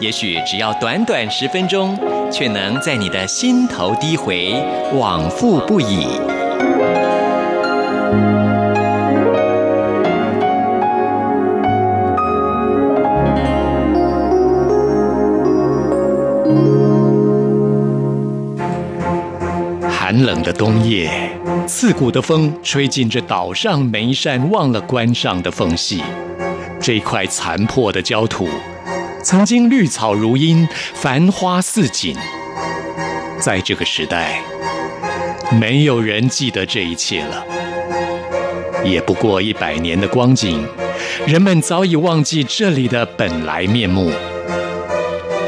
也许只要短短十分钟，却能在你的心头低回，往复不已。寒冷的冬夜，刺骨的风吹进这岛上每一扇忘了关上的缝隙。这块残破的焦土，曾经绿草如茵，繁花似锦。在这个时代，没有人记得这一切了。也不过一百年的光景，人们早已忘记这里的本来面目，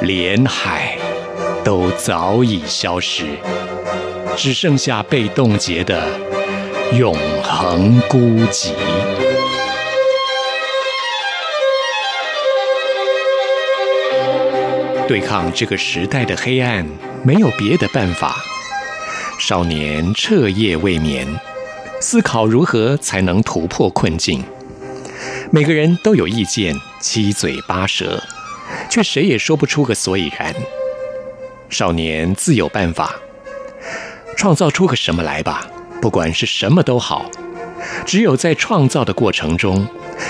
连海都早已消失。只剩下被冻结的永恒孤寂。对抗这个时代的黑暗，没有别的办法。少年彻夜未眠，思考如何才能突破困境。每个人都有意见，七嘴八舌，却谁也说不出个所以然。少年自有办法。创造出个什么来吧，不管是什么都好。只有在创造的过程中，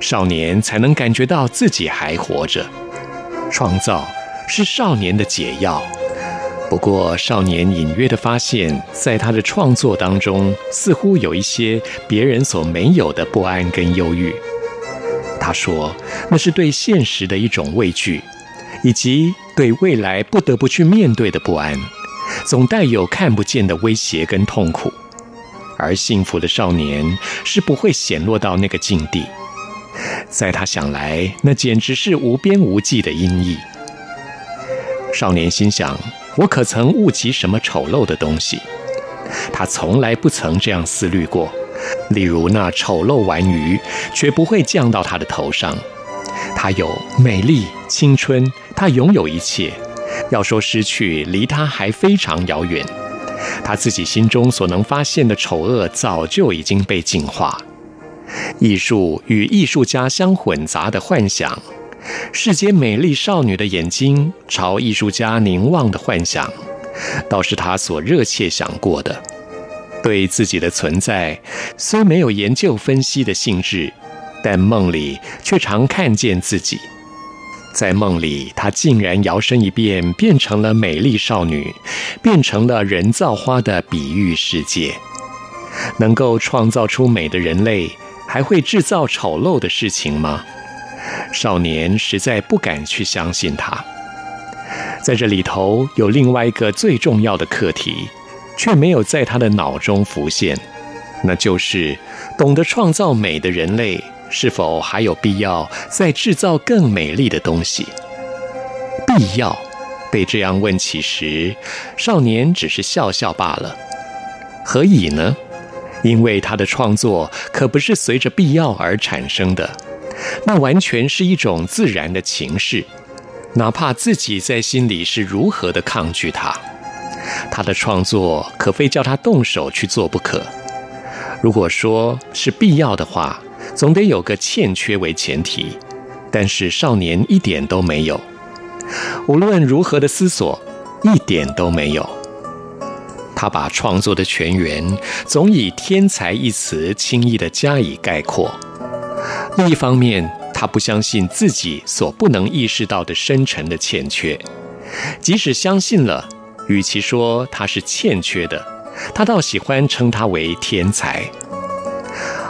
少年才能感觉到自己还活着。创造是少年的解药。不过，少年隐约地发现，在他的创作当中，似乎有一些别人所没有的不安跟忧郁。他说，那是对现实的一种畏惧，以及对未来不得不去面对的不安。总带有看不见的威胁跟痛苦，而幸福的少年是不会显落到那个境地。在他想来，那简直是无边无际的阴翳。少年心想：我可曾误及什么丑陋的东西？他从来不曾这样思虑过。例如那丑陋玩鱼，绝不会降到他的头上。他有美丽、青春，他拥有一切。要说失去，离他还非常遥远。他自己心中所能发现的丑恶，早就已经被净化。艺术与艺术家相混杂的幻想，世间美丽少女的眼睛朝艺术家凝望的幻想，倒是他所热切想过的。对自己的存在，虽没有研究分析的兴致，但梦里却常看见自己。在梦里，她竟然摇身一变，变成了美丽少女，变成了人造花的比喻世界。能够创造出美的人类，还会制造丑陋的事情吗？少年实在不敢去相信他。在这里头，有另外一个最重要的课题，却没有在他的脑中浮现，那就是懂得创造美的人类。是否还有必要再制造更美丽的东西？必要？被这样问起时，少年只是笑笑罢了。何以呢？因为他的创作可不是随着必要而产生的，那完全是一种自然的情势，哪怕自己在心里是如何的抗拒它，他的创作可非叫他动手去做不可。如果说是必要的话，总得有个欠缺为前提，但是少年一点都没有。无论如何的思索，一点都没有。他把创作的泉源总以“天才”一词轻易地加以概括。另一方面，他不相信自己所不能意识到的深沉的欠缺。即使相信了，与其说他是欠缺的，他倒喜欢称他为天才。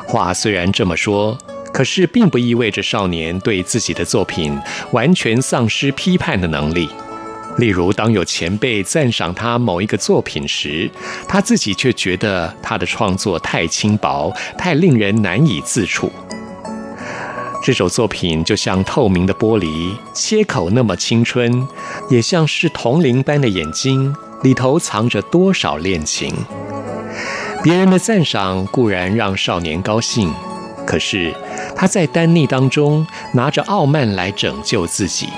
话虽然这么说，可是并不意味着少年对自己的作品完全丧失批判的能力。例如，当有前辈赞赏他某一个作品时，他自己却觉得他的创作太轻薄，太令人难以自处。这首作品就像透明的玻璃，切口那么青春，也像是铜铃般的眼睛，里头藏着多少恋情。别人的赞赏固然让少年高兴，可是他在丹逆当中拿着傲慢来拯救自己。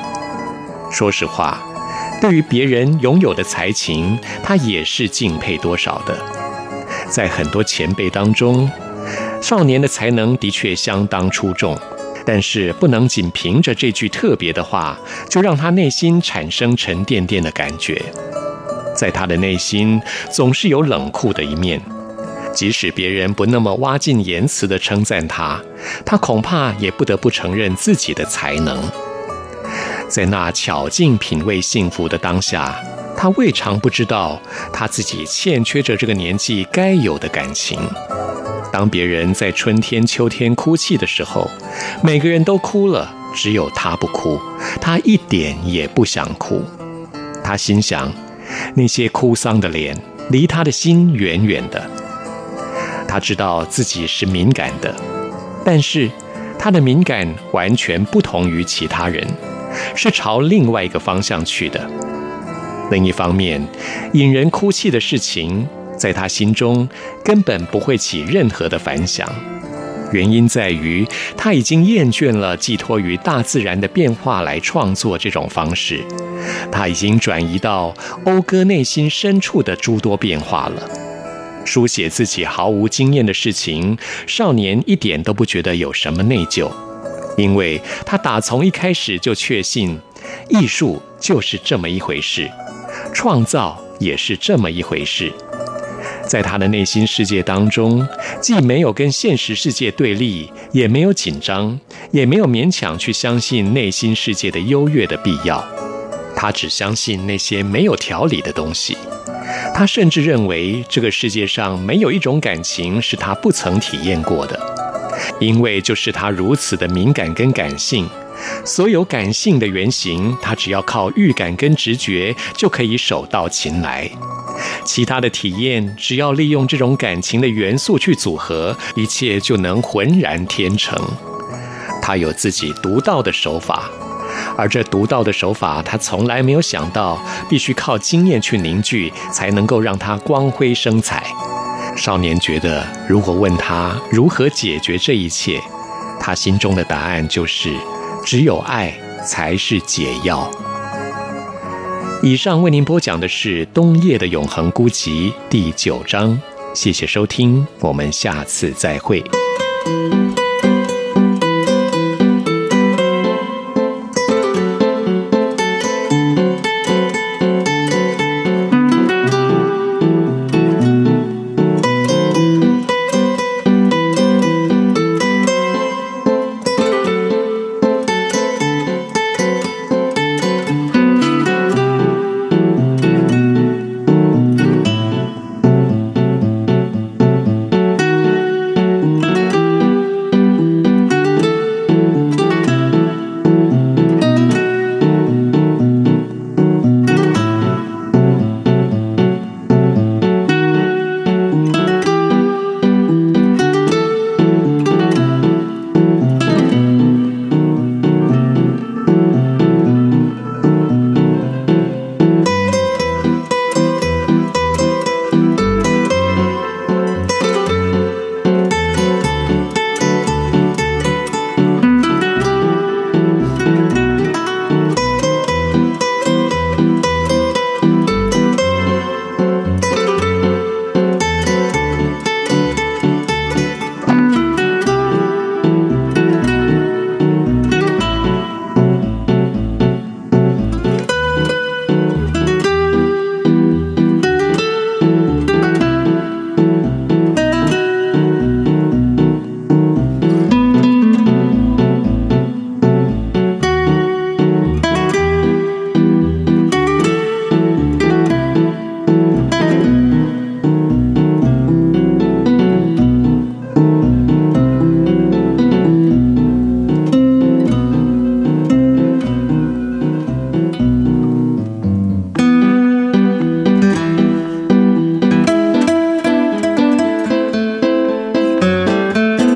说实话，对于别人拥有的才情，他也是敬佩多少的。在很多前辈当中，少年的才能的确相当出众，但是不能仅凭着这句特别的话，就让他内心产生沉甸甸的感觉。在他的内心，总是有冷酷的一面。即使别人不那么挖尽言辞地称赞他，他恐怕也不得不承认自己的才能。在那巧尽品味幸福的当下，他未尝不知道他自己欠缺着这个年纪该有的感情。当别人在春天、秋天哭泣的时候，每个人都哭了，只有他不哭，他一点也不想哭。他心想，那些哭丧的脸离他的心远远的。他知道自己是敏感的，但是他的敏感完全不同于其他人，是朝另外一个方向去的。另一方面，引人哭泣的事情，在他心中根本不会起任何的反响。原因在于他已经厌倦了寄托于大自然的变化来创作这种方式，他已经转移到讴歌内心深处的诸多变化了。书写自己毫无经验的事情，少年一点都不觉得有什么内疚，因为他打从一开始就确信，艺术就是这么一回事，创造也是这么一回事。在他的内心世界当中，既没有跟现实世界对立，也没有紧张，也没有勉强去相信内心世界的优越的必要。他只相信那些没有条理的东西。他甚至认为，这个世界上没有一种感情是他不曾体验过的，因为就是他如此的敏感跟感性，所有感性的原型，他只要靠预感跟直觉就可以手到擒来，其他的体验只要利用这种感情的元素去组合，一切就能浑然天成。他有自己独到的手法。而这独到的手法，他从来没有想到必须靠经验去凝聚，才能够让它光辉生彩。少年觉得，如果问他如何解决这一切，他心中的答案就是：只有爱才是解药。以上为您播讲的是冬夜的永恒孤寂第九章，谢谢收听，我们下次再会。